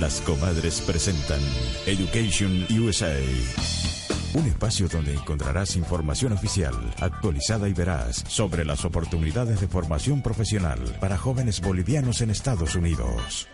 Las comadres presentan Education USA. Un espacio donde encontrarás información oficial, actualizada y veraz sobre las oportunidades de formación profesional para jóvenes bolivianos en Estados Unidos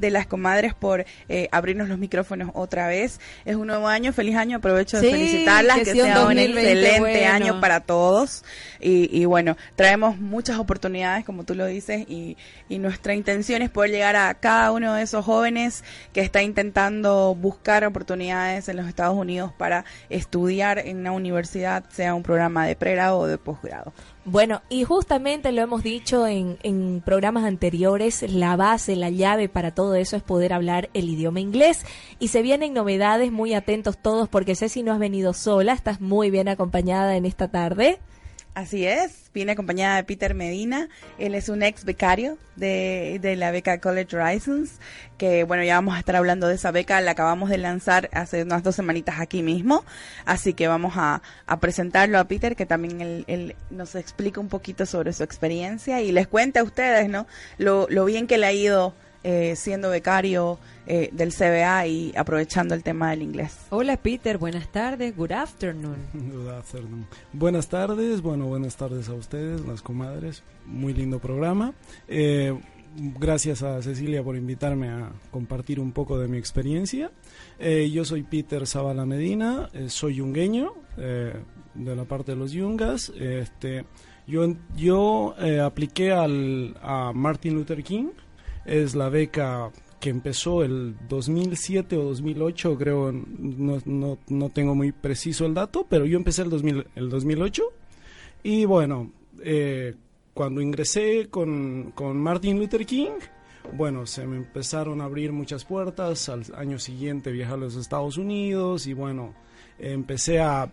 de las comadres por eh, abrirnos los micrófonos otra vez. Es un nuevo año, feliz año, aprovecho de felicitarlas, que, sea un excelente año para todos. Y, bueno, traemos muchas oportunidades, como tú lo dices, y, y nuestra intención es poder llegar a cada uno de esos jóvenes que está intentando buscar oportunidades en los Estados Unidos para estudiar en una universidad, sea un programa de pregrado o de posgrado. Bueno, y justamente lo hemos dicho en, en, programas anteriores, la base, la llave para todo eso es poder hablar el idioma inglés. Y se vienen novedades, muy atentos todos, porque sé si no has venido sola, estás muy bien acompañada en esta tarde. Así es, viene acompañada de Peter Medina. Él es un ex becario de, de, la beca College Horizons, que bueno, ya vamos a estar hablando de esa beca, la acabamos de lanzar hace unas dos semanitas aquí mismo, así que vamos a, a presentarlo a Peter, que también él, él, nos explica un poquito sobre su experiencia y les cuente a ustedes, ¿no? Lo, lo bien que le ha ido eh, siendo becario eh, del CBA y aprovechando el tema del inglés. Hola Peter, buenas tardes, good afternoon. Good afternoon. Buenas tardes, bueno, buenas tardes a ustedes, las comadres, muy lindo programa. Eh, gracias a Cecilia por invitarme a compartir un poco de mi experiencia. yo soy Peter Zavala Medina, soy yungueño de la parte de los yungas. Este, yo yo apliqué al, a Martin Luther King es la beca que empezó el 2007 o 2008, creo, no, no, no tengo muy preciso el dato, pero yo empecé el, 2000, el 2008 y bueno, eh, cuando ingresé con, con Martin Luther King, bueno, se me empezaron a abrir muchas puertas, al año siguiente viajé a los Estados Unidos y bueno, empecé a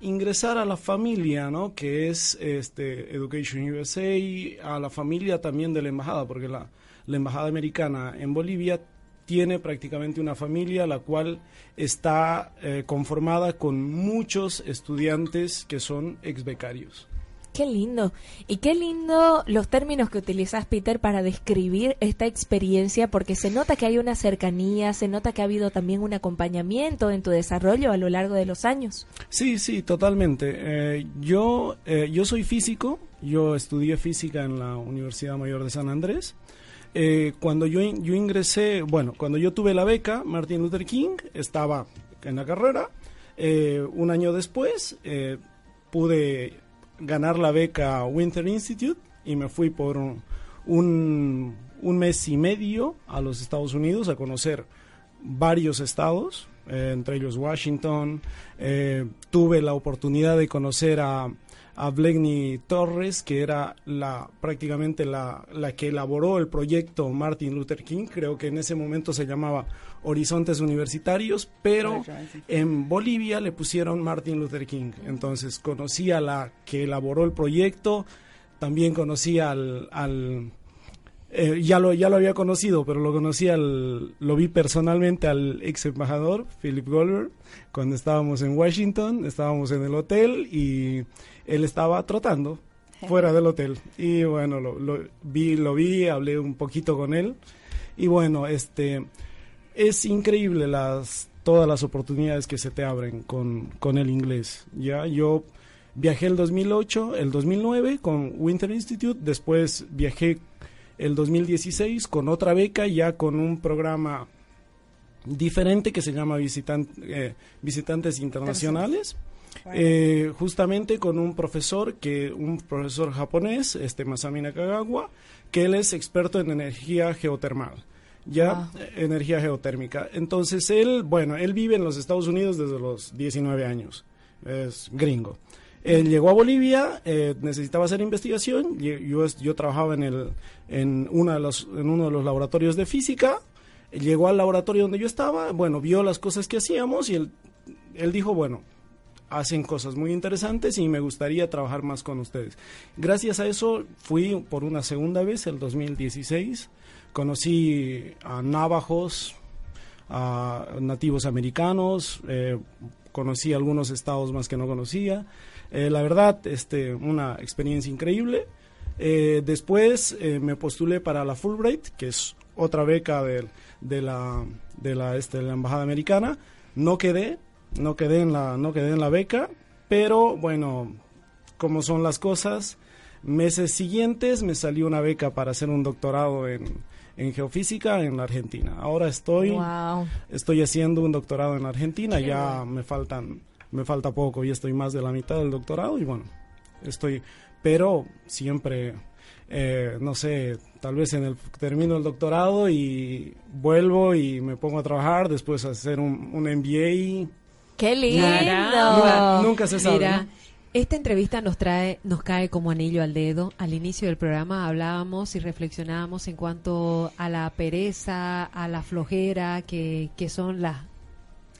ingresar a la familia, ¿no? Que es este Education USA, a la familia también de la embajada, porque la, la embajada americana en Bolivia tiene prácticamente una familia la cual está eh, conformada con muchos estudiantes que son ex becarios. Qué lindo. Y qué lindo los términos que utilizas, Peter, para describir esta experiencia, porque se nota que hay una cercanía, se nota que ha habido también un acompañamiento en tu desarrollo a lo largo de los años. Sí, sí, totalmente. Eh, yo, eh, yo soy físico, yo estudié física en la Universidad Mayor de San Andrés. Eh, cuando yo, yo ingresé, bueno, cuando yo tuve la beca, Martin Luther King estaba en la carrera. un año después pude ganar la beca Winter Institute y me fui por un, un, mes y medio a los Estados Unidos a conocer varios estados, eh, entre ellos Washington. Eh, tuve la oportunidad de conocer a, a Blenny Torres, que era la prácticamente la, la, que elaboró el proyecto Martin Luther King, creo que en ese momento se llamaba Horizontes Universitarios, pero en Bolivia le pusieron Martin Luther King. Entonces conocí a la que elaboró el proyecto, también conocí al, al eh, ya lo ya lo había conocido, pero lo conocí al lo vi personalmente al ex embajador Philip Goldberg cuando estábamos en Washington, estábamos en el hotel y él estaba trotando fuera del hotel. Y bueno lo, lo, vi lo vi hablé un poquito con él. Y bueno este es increíble las todas las oportunidades que se te abren con, con el inglés. Ya yo viajé el 2008 el 2009 con Winter Institute después viajé el 2016 con otra beca ya con un programa diferente que se llama eh, visitantes internacionales. Eh, justamente con un profesor que un profesor japonés, este Masami Nakagawa, que él es experto en energía geotermal, ya eh, energía geotérmica. Entonces él, bueno, él vive en los Estados Unidos desde los 19 años, es gringo. Él llegó a Bolivia, eh, necesitaba hacer investigación, yo, yo trabajaba en, el, en, una de los, en uno de los laboratorios de física, llegó al laboratorio donde yo estaba, bueno, vio las cosas que hacíamos y él, él dijo, bueno, hacen cosas muy interesantes y me gustaría trabajar más con ustedes. Gracias a eso fui por una segunda vez, el 2016, conocí a navajos, a nativos americanos, eh, conocí algunos estados más que no conocía. Eh, la verdad, este, una experiencia increíble. Eh, después me postulé para la Fulbright, que es otra beca de, de la de la este de la embajada americana no quedé no quedé en la no quedé en la beca pero bueno como son las cosas meses siguientes me salió una beca para hacer un doctorado en, en geofísica en la Argentina ahora estoy Wow. estoy haciendo un doctorado en Argentina ya me faltan me falta poco y estoy más de la mitad del doctorado y bueno estoy pero siempre eh, no sé tal vez en el termino el doctorado y vuelvo y me pongo a trabajar después a hacer un, un MBA ¡Qué lindo! Nunca- nunca se sabe Mira, ¿no? esta entrevista nos trae, nos cae como anillo al dedo. Al inicio del programa hablábamos y reflexionábamos en cuanto a la pereza, a la flojera, que, que son las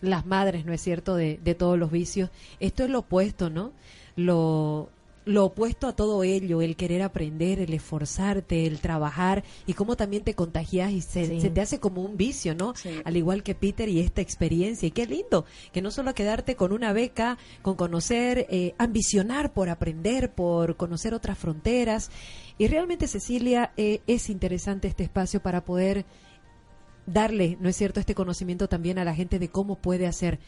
las madres, ¿no es cierto?, de, de todos los vicios. Esto es lo opuesto, ¿no? Lo, lo opuesto a todo ello, el querer aprender, el esforzarte, el trabajar y cómo también te contagias y se, Sí. se te hace como un vicio, ¿no? Sí. Al igual que Peter y esta experiencia. Y qué lindo, que no solo quedarte con una beca, con conocer, eh, ambicionar por aprender, por conocer otras fronteras. Y realmente, Cecilia, eh, es interesante este espacio para poder darle, ¿no es cierto?, este conocimiento también a la gente de cómo puede hacer.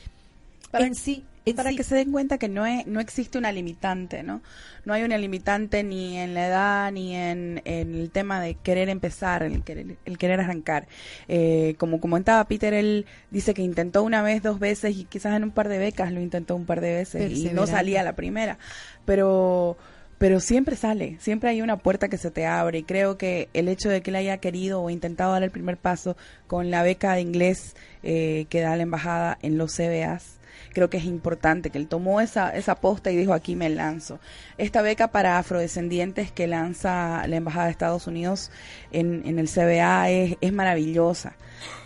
Para- en sí, en para sí. que se den cuenta que no, es, no existe una limitante, ¿no? No hay una limitante ni en la edad ni en, en el tema de querer empezar, el querer, el querer arrancar. Eh, como comentaba Peter, él dice que intentó una vez, dos veces y quizás en un par de becas lo intentó un par de veces y no salía la primera. Pero pero siempre sale, siempre hay una puerta que se te abre y creo que el hecho de que él haya querido o intentado dar el primer paso con la beca de inglés eh, que da la embajada en los CBAs, creo que es importante que él tomó esa, esa posta y dijo aquí me lanzo. Esta beca para afrodescendientes que lanza la Embajada de Estados Unidos en, en el CBA es, es maravillosa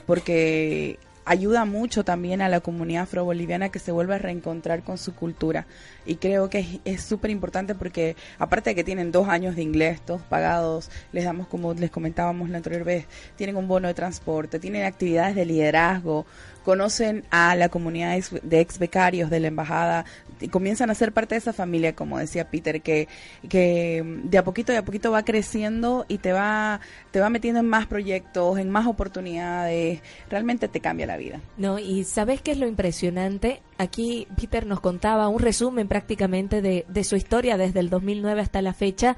porque ayuda mucho también a la comunidad afroboliviana que se vuelve a reencontrar con su cultura. Y creo que es- súper importante porque aparte de que tienen dos años de inglés, todos pagados, les damos, como les comentábamos la anterior vez, tienen un bono de transporte, tienen actividades de liderazgo, conocen a la comunidad de ex becarios de la embajada y comienzan a ser parte de esa familia, como decía Peter, que, que de a poquito de a poquito va creciendo y te va, te va metiendo en más proyectos, en más oportunidades, realmente te cambia la vida. No, y ¿sabes qué es lo impresionante? Aquí Peter nos contaba un resumen prácticamente de, de su historia desde el 2009 hasta la fecha,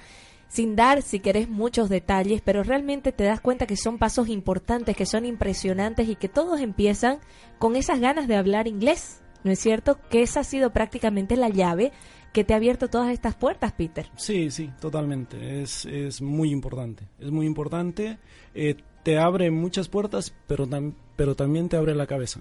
sin dar, si querés, muchos detalles, pero realmente te das cuenta que son pasos importantes, que son impresionantes y que todos empiezan con esas ganas de hablar inglés, ¿no es cierto? Que esa ha sido prácticamente la llave que te ha abierto todas estas puertas, Peter. Sí, sí, totalmente. Es, es muy importante. Es muy importante. Eh, te abre muchas puertas, pero, pero también te abre la cabeza.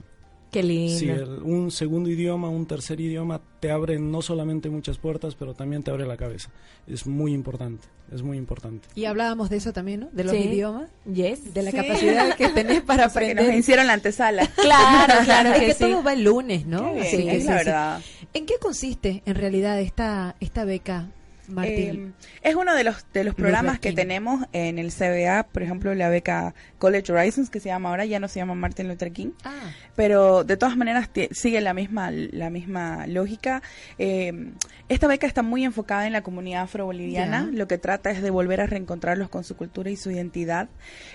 Qué lindo. Sí, el- un segundo idioma, un tercer idioma te abre no solamente muchas puertas, pero también te abre la cabeza. Es muy importante, es muy importante. Y hablábamos de eso también, ¿no? De los Sí. idiomas, Yes. de la Sí. capacidad que tenés para O sea, que aprender. nos hicieron la antesala. Claro, claro Es que que sí. todo va el lunes, ¿no? Qué bien, Sí, es sí, la sí. verdad. ¿En qué consiste en realidad esta, esta beca, Martín? Eh, es uno de los de los programas que tenemos en el CBA, por ejemplo, la beca College Horizons, que se llama ahora, ya no se llama Martin Luther King, ah, pero de todas maneras sigue la misma la misma lógica. Eh, esta beca está muy enfocada en la comunidad afroboliviana, Ya. lo que trata es de volver a reencontrarlos con su cultura y su identidad.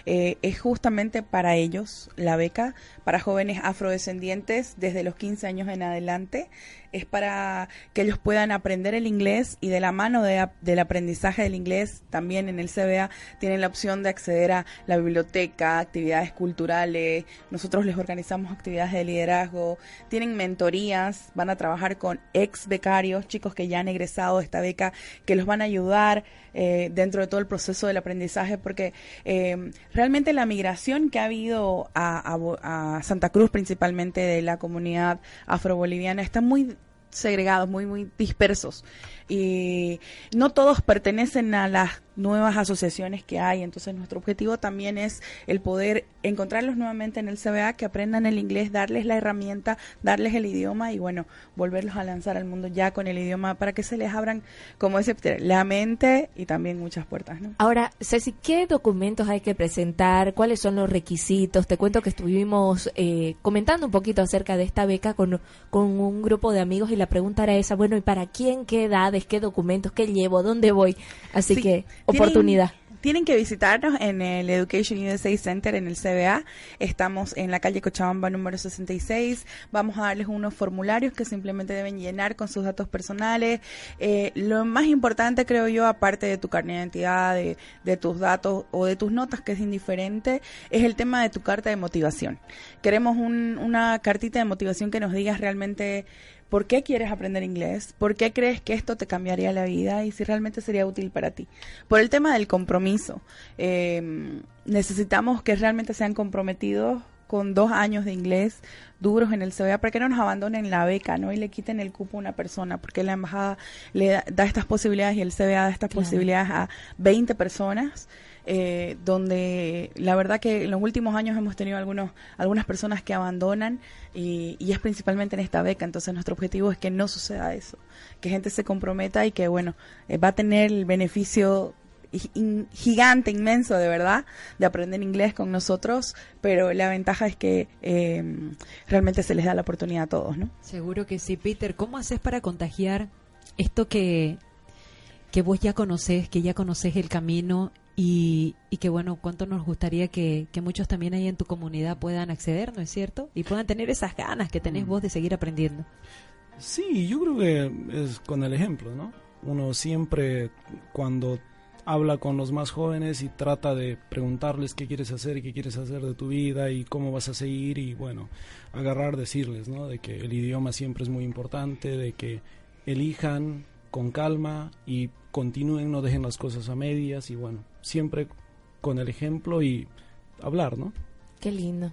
Eh, es justamente para ellos la beca, para jóvenes afrodescendientes desde los 15 años en adelante. Es para que ellos puedan aprender el inglés y de la mano de del aprendizaje del inglés también en el CBA tienen la opción de acceder a la biblioteca, actividades culturales. Nosotros les organizamos actividades de liderazgo, tienen mentorías, van a trabajar con ex becarios, chicos que ya han egresado de esta beca, que los van a ayudar eh, dentro de todo el proceso del aprendizaje, porque eh, realmente la migración que ha habido a, a a Santa Cruz, principalmente de la comunidad afroboliviana, está muy segregados, muy, muy dispersos. Y no todos pertenecen a las nuevas asociaciones que hay. Entonces nuestro objetivo también es el poder encontrarlos nuevamente en el CBA, que aprendan el inglés, darles la herramienta, darles el idioma y bueno, volverlos a lanzar al mundo ya con el idioma para que se les abran, como dice la mente y también muchas puertas, ¿no? Ahora, Ceci, ¿qué documentos hay que presentar? ¿Cuáles son los requisitos? Te cuento que estuvimos eh, comentando un poquito acerca de esta beca con, con un grupo de amigos y la pregunta era esa, bueno, ¿y para quién? ¿Qué? ¿Qué documentos? ¿Qué llevo? ¿Dónde voy? Así Sí, que, tienen- oportunidad. tienen que visitarnos en el Education USA Center en el CBA. Estamos en la calle Cochabamba número 66. Vamos a darles unos formularios que simplemente deben llenar con sus datos personales. Eh, lo más importante, creo yo, aparte de tu carnet de identidad, de, de tus datos o de tus notas, que es indiferente, es el tema de tu carta de motivación. Queremos un, una cartita de motivación que nos digas realmente por qué quieres aprender inglés, por qué crees que esto te cambiaría la vida y si realmente sería útil para ti. Por el tema del compromiso, eh, necesitamos que realmente sean comprometidos con dos años de inglés duros en el CBA para que no nos abandonen la beca, ¿no? Y le quiten el cupo a una persona, porque la embajada le da, da estas posibilidades y el CBA da estas Claro. posibilidades a 20 personas. Eh, donde la verdad que en los últimos años hemos tenido algunos algunas personas que abandonan y, y es principalmente en esta beca entonces nuestro objetivo es que no suceda eso que gente se comprometa y que bueno eh, va a tener el beneficio gigante, inmenso de verdad, de aprender inglés con nosotros, pero la ventaja es que eh, realmente se les da la oportunidad a todos, ¿no? Seguro que sí, Peter. ¿Cómo haces para contagiar esto que, que vos ya conocés, que ya conocés el camino y, y que, bueno, cuánto nos gustaría que, que muchos también ahí en tu comunidad puedan acceder, ¿no es cierto? Y puedan tener esas ganas que tenés vos de seguir aprendiendo. Sí, yo creo que es con el ejemplo, ¿no? Uno siempre cuando habla con los más jóvenes y trata de preguntarles qué quieres hacer y qué quieres hacer de tu vida y cómo vas a seguir y bueno, agarrar, decirles, ¿no? De que el idioma siempre es muy importante, de que elijan con calma y continúen, no dejen las cosas a medias y bueno, siempre con el ejemplo y hablar, ¿no? Qué lindo.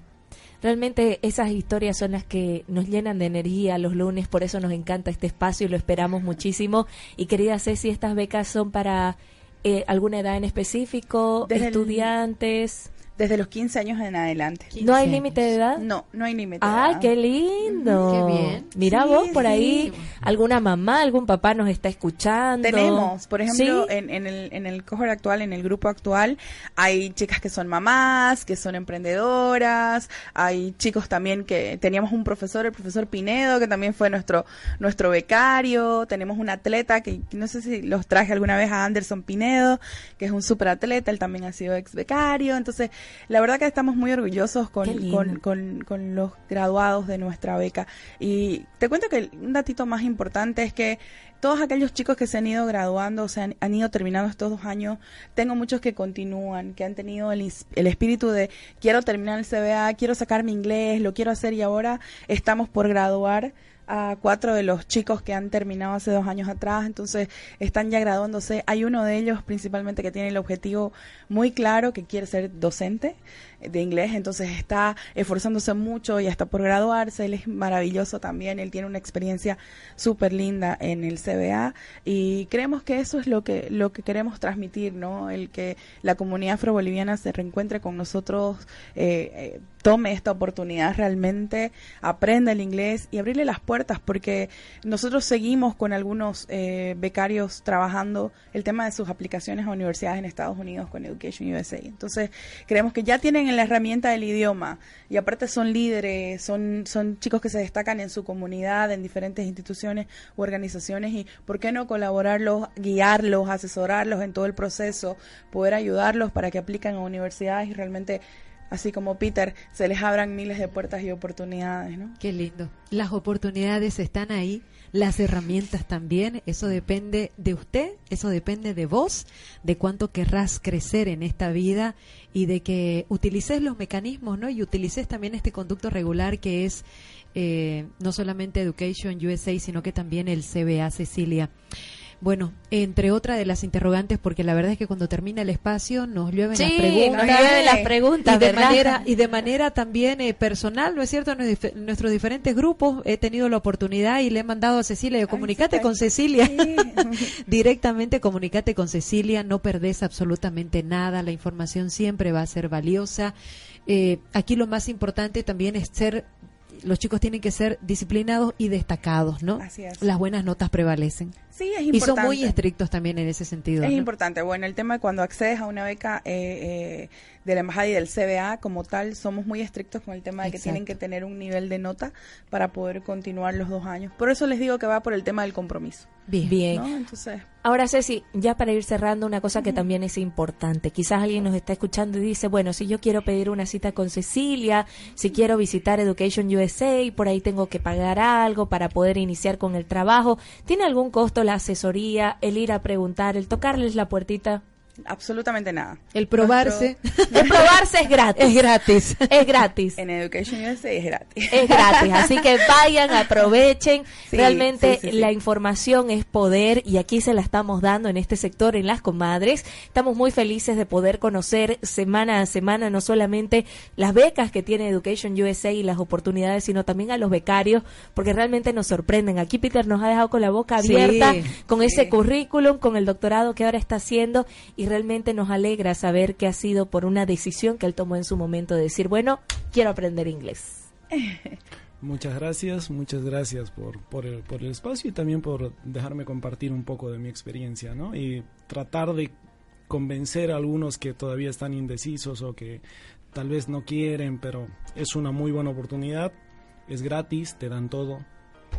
Realmente esas historias son las que nos llenan de energía los lunes, por eso nos encanta este espacio y lo esperamos muchísimo. Y querida Ceci, estas becas son para eh, alguna edad en específico, Desde el- estudiantes. Desde los 15 años en adelante. ¿No hay 15 límite de edad? No, no hay límite. de ¡Ay, edad. qué lindo! Qué bien. Mira Sí, vos por sí. ahí, alguna mamá, algún papá nos está escuchando. Tenemos, por ejemplo, ¿Sí? en, en el, en el cohort actual, en el grupo actual, hay chicas que son mamás, que son emprendedoras, hay chicos también que teníamos un profesor, el profesor Pinedo, que también fue nuestro, nuestro becario, tenemos un atleta que que no sé si los traje alguna vez a Anderson Pinedo, que es un superatleta, él también ha sido ex becario, entonces la verdad que estamos muy orgullosos con, con, con, con los graduados de nuestra beca. Y te cuento que un datito más importante es que todos aquellos chicos que se han ido graduando, o sea, han, han ido terminando estos dos años, tengo muchos que continúan, que han tenido el, el espíritu de quiero terminar el CBA, quiero sacar mi inglés, lo quiero hacer y ahora estamos por graduar a cuatro de los chicos que han terminado hace dos años atrás, entonces están ya graduándose. Hay uno de ellos principalmente que tiene el objetivo muy claro, que quiere ser docente de inglés, entonces está esforzándose mucho, ya está por graduarse, él es maravilloso también, él tiene una experiencia súper linda en el CBA y creemos que eso es lo que, lo que queremos transmitir, ¿no? El que la comunidad afroboliviana se reencuentre con nosotros, eh, eh, tome esta oportunidad realmente, aprenda el inglés y abrirle las puertas porque nosotros seguimos con algunos eh, becarios trabajando el tema de sus aplicaciones a universidades en Estados Unidos con Education USA. Entonces, creemos que ya tienen la herramienta del idioma. Y aparte son líderes, son, son chicos que se destacan en su comunidad, en diferentes instituciones u organizaciones. Y por qué no colaborarlos, guiarlos, asesorarlos en todo el proceso, poder ayudarlos para que apliquen a universidades y realmente, así como Peter, se les abran miles de puertas y oportunidades, ¿no? Qué lindo. Las oportunidades están ahí, las herramientas también. Eso depende de usted, eso depende de vos, de cuánto querrás crecer en esta vida y de que utilices los mecanismos, ¿no? Y utilices también este conducto regular que es eh, no solamente Education USA, sino que también el CBA Cecilia. Bueno, entre otras de las interrogantes, porque la verdad es que cuando termina el espacio nos llueven las preguntas. nos llueven las preguntas, y de ¿verdad? manera y de manera también eh, personal no es cierto en nuestros diferentes grupos he tenido la oportunidad y le he mandado a Cecilia comunicate sí, con Cecilia sí. directamente comunicate con Cecilia no perdés absolutamente nada la información siempre va a ser valiosa Eh, aquí lo más importante también es ser los chicos tienen que ser disciplinados y destacados no Así es. las buenas notas prevalecen Sí, es Y son importante. muy estrictos también en ese sentido. Es ¿no? importante. Bueno, el tema de cuando accedes a una beca eh, eh, de la embajada y del CBA como tal, somos muy estrictos con el tema de que tienen que tener un nivel de nota para poder continuar los dos años. Por eso les digo que va por el tema del compromiso. Bien. Bien. ¿no? Entonces, Ahora, Ceci, ya para ir cerrando, una cosa que también es importante. Quizás alguien nos está escuchando y dice, bueno, si yo quiero pedir una cita con Cecilia, si quiero visitar Education USA, por ahí tengo que pagar algo para poder iniciar con el trabajo. ¿Tiene algún costo la asesoría, el ir a preguntar, el tocarles la puertita? Absolutamente nada. El probarse El probarse es gratis. es gratis. Es gratis. En Education USA es gratis. Es gratis, así que vayan, aprovechen. Sí, Realmente sí, sí, sí. la información es poder y aquí se la estamos dando en este sector, en las comadres. Estamos muy felices de poder conocer semana a semana no solamente las becas que tiene Education USA y las oportunidades, sino también a los becarios, porque realmente nos sorprenden. Aquí Peter nos ha dejado con la boca Sí, abierta con sí. ese currículum, con el doctorado que ahora está haciendo y realmente nos alegra saber que ha sido por una decisión que él tomó en su momento de decir, bueno, quiero aprender inglés. Muchas gracias, muchas gracias por, por, el, por el espacio y también por dejarme compartir un poco de mi experiencia, ¿no? Y tratar de convencer a algunos que todavía están indecisos o que tal vez no quieren, pero es una muy buena oportunidad, es gratis, te dan todo.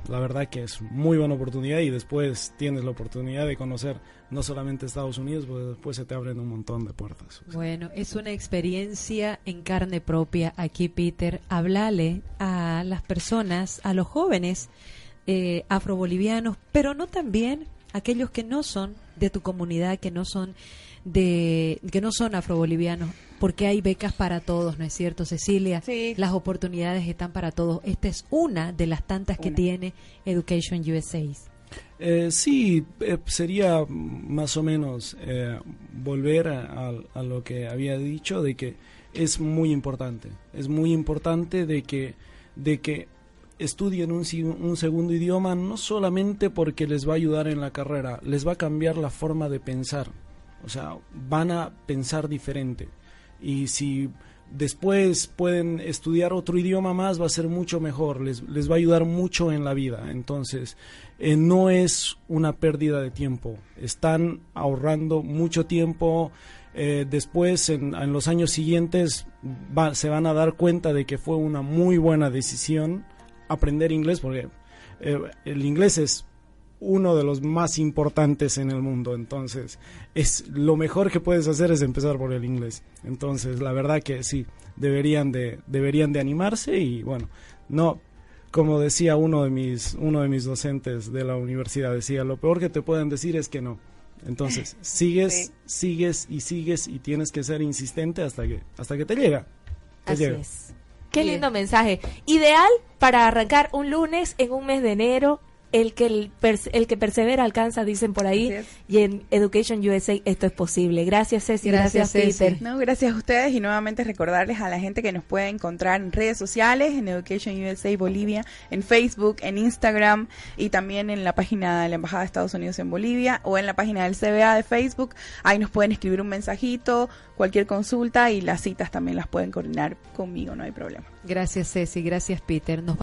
La verdad que es muy buena oportunidad y después tienes la oportunidad de conocer no solamente Estados Unidos, pues después se te abren un montón de puertas. Bueno, es una experiencia en carne propia aquí, Peter. Hablale a las personas, a los jóvenes eh, afrobolivianos, pero no también aquellos que no son de tu comunidad, que no son de que no son afrobolivianos, porque hay becas para todos, ¿no es cierto, Cecilia? Sí. Las oportunidades están para todos. Esta es una de las tantas que tiene Education USA. Eh, sí, eh, sería más o menos eh, volver a, a- a lo que había dicho de que es muy importante, es muy importante de que de que estudien un, segundo idioma no solamente porque les va a ayudar en la carrera, les va a cambiar la forma de pensar, o sea, van a pensar diferente y si después pueden estudiar otro idioma más va a ser mucho mejor, les, les va a ayudar mucho en la vida. Entonces, eh, no es una pérdida de tiempo, están ahorrando mucho tiempo. eh, después, en, los años siguientes, se van a dar cuenta de que fue una muy buena decisión aprender inglés, porque eh, el inglés es uno de los más importantes en el mundo. Entonces, es lo mejor que puedes hacer es empezar por el inglés. Entonces, la verdad que sí, deberían de deberían de animarse y bueno, no como decía uno de mis uno de mis docentes de la universidad decía, lo peor que te pueden decir es que no. Entonces, sigues, Sí. sigues y sigues y tienes que ser insistente hasta que hasta que te llega. Te Así llega. es. Qué Bien. lindo mensaje. Ideal para arrancar un lunes en un mes de enero. El que, el, el que persevera alcanza, dicen por ahí. Y en Education USA esto es posible. Gracias, Ceci. Gracias, Gracias, Ceci. Peter. No, gracias a ustedes y nuevamente recordarles a la gente que nos puede encontrar en redes sociales, en Education USA Bolivia, en Facebook, en Instagram y también en la página de la Embajada de Estados Unidos en Bolivia o en la página del CBA de Facebook. Ahí nos pueden escribir un mensajito, cualquier consulta y las citas también las pueden coordinar conmigo, no hay problema. Gracias, Ceci. Gracias, Peter. Nos